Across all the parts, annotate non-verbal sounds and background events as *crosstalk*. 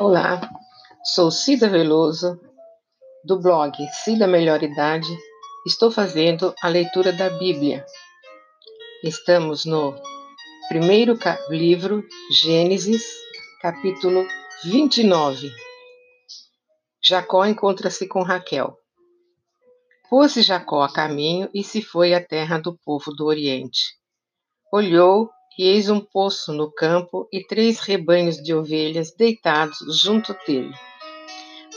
Olá, sou Cida Veloso, do blog Cida Melhor Idade. Estou fazendo a leitura da Bíblia. Estamos no primeiro livro, Gênesis, capítulo 29. Jacó encontra-se com Raquel. Pôs-se Jacó a caminho e se foi à terra do povo do Oriente. Olhou e eis um poço no campo e três rebanhos de ovelhas deitados junto dele.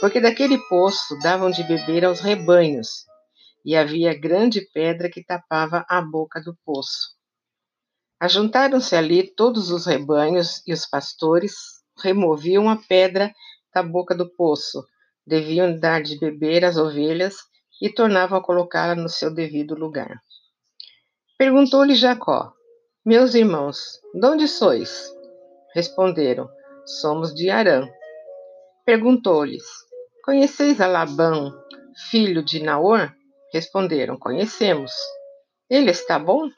Porque daquele poço davam de beber aos rebanhos, e havia grande pedra que tapava a boca do poço. Ajuntaram-se ali todos os rebanhos e os pastores removiam a pedra da boca do poço, deviam dar de beber às ovelhas e tornavam a colocá-la no seu devido lugar. Perguntou-lhe Jacó: meus irmãos, de onde sois? Responderam: Somos de Arã. Perguntou-lhes: Conheceis a Labão, filho de Naor? Responderam: Conhecemos. Ele está bom?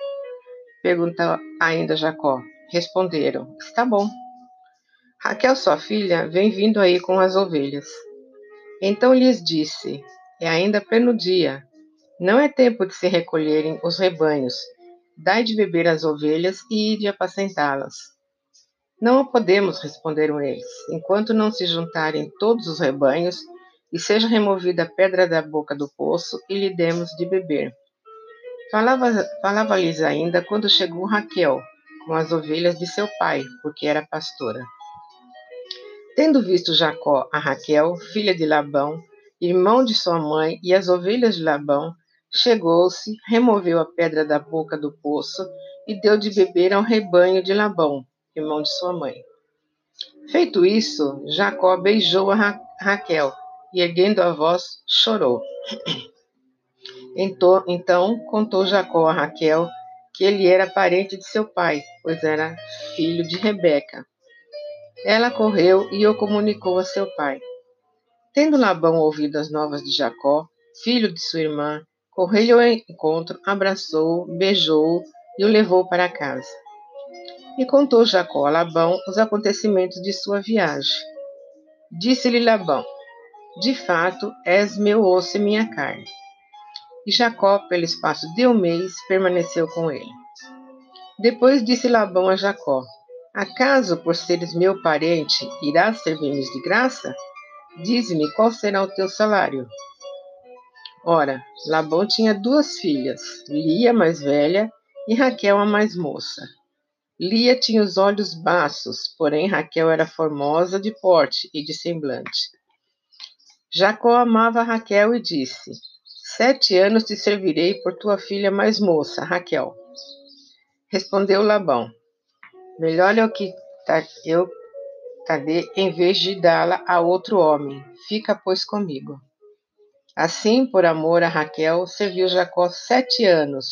Perguntou ainda Jacó. Responderam: Está bom. Raquel, sua filha, vem vindo aí com as ovelhas. Então lhes disse: É ainda pleno dia. Não é tempo de se recolherem os rebanhos Dai de beber às ovelhas e de apacentá-las. Não podemos, responderam eles, enquanto não se juntarem todos os rebanhos e seja removida a pedra da boca do poço e lhe demos de beber. Falava-lhes falava ainda quando chegou Raquel com as ovelhas de seu pai, porque era pastora. Tendo visto Jacó a Raquel, filha de Labão, irmão de sua mãe, e as ovelhas de Labão, Chegou-se, removeu a pedra da boca do poço e deu de beber ao rebanho de Labão, irmão de sua mãe. Feito isso, Jacó beijou a Ra Raquel e, erguendo a voz, chorou. *clears throat* Então, então contou Jacó a Raquel que ele era parente de seu pai, pois era filho de Rebeca. Ela correu e o comunicou a seu pai. Tendo Labão ouvido as novas de Jacó, filho de sua irmã, Correu-lhe ao encontro, abraçou, beijou e o levou para casa. E contou Jacó a Labão os acontecimentos de sua viagem. Disse-lhe Labão: De fato, és meu osso e minha carne. E Jacó, pelo espaço de um mês, permaneceu com ele. Depois disse Labão a Jacó: Acaso, por seres meu parente, irás servir-me de graça? Dize-me qual será o teu salário. Ora, Labão tinha duas filhas, Lia, mais velha, e Raquel, a mais moça. Lia tinha os olhos baços, porém Raquel era formosa de porte e de semblante. Jacó amava Raquel e disse: Sete anos te servirei por tua filha mais moça, Raquel. Respondeu Labão: Melhor é o que eu te em vez de dá-la a outro homem. Fica, pois, comigo. Assim, por amor a Raquel, serviu Jacó sete anos,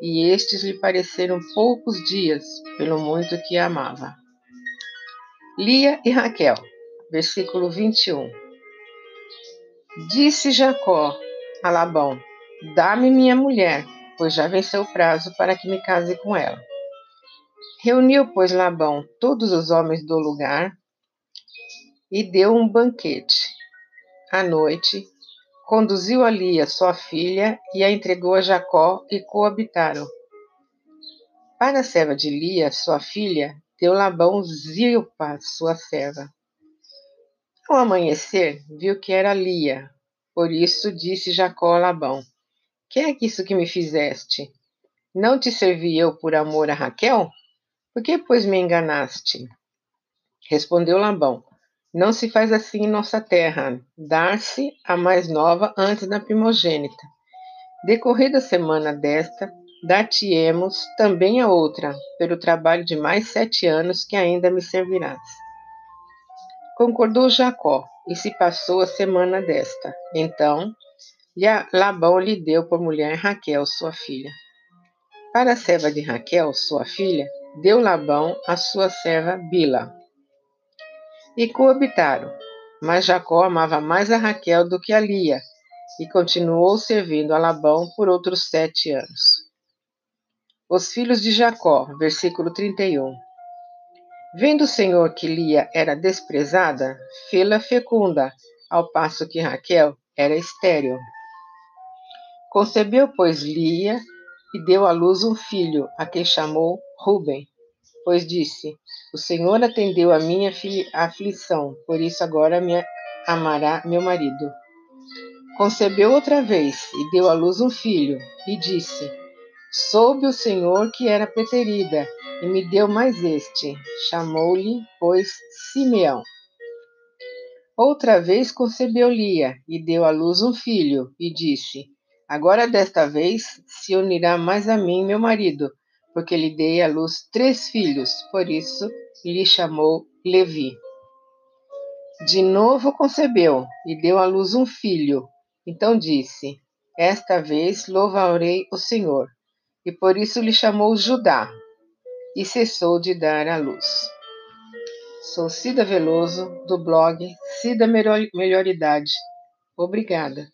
e estes lhe pareceram poucos dias, pelo muito que a amava. Lia e Raquel, versículo 21. Disse Jacó a Labão: Dá-me minha mulher, pois já venceu o prazo para que me case com ela. Reuniu, pois, Labão todos os homens do lugar e deu um banquete. À noite, conduziu a sua filha e a entregou a Jacó e coabitaram. Para a serva de Lia, sua filha, deu Labão Zilpa, sua serva. Ao amanhecer, viu que era Lia. Por isso disse Jacó a Labão: Que é isso que me fizeste? Não te servi eu por amor a Raquel? Por que, pois, me enganaste? Respondeu Labão: não se faz assim em nossa terra, dar-se a mais nova antes da primogênita. Decorrida a semana desta, dar-te-emos também a outra, pelo trabalho de mais sete anos que ainda me servirás. Concordou Jacó, e se passou a semana desta. Então, Labão lhe deu por mulher Raquel, sua filha. Para a serva de Raquel, sua filha, deu Labão a sua serva Bila e coabitaram. Mas Jacó amava mais a Raquel do que a Lia, e continuou servindo a Labão por outros sete anos. Os filhos de Jacó, versículo 31. Vendo o Senhor que Lia era desprezada, fê-la fecunda, ao passo que Raquel era estéril. Concebeu, pois, Lia e deu à luz um filho, a quem chamou Ruben, pois disse: O Senhor atendeu a minha aflição, por isso agora me amará meu marido. Concebeu outra vez e deu à luz um filho, e disse: Soube o Senhor que era preterida, e me deu mais este. Chamou-lhe, pois, Simeão. Outra vez concebeu Lia, e deu à luz um filho, e disse: Agora desta vez se unirá mais a mim meu marido, porque lhe dei à luz três filhos, por isso lhe chamou Levi. De novo concebeu, e deu à luz um filho. Então disse: Esta vez louvarei o Senhor e por isso lhe chamou Judá, e cessou de dar à luz. Sou Cida Veloso, do blog Cida Melhoridade. Obrigada.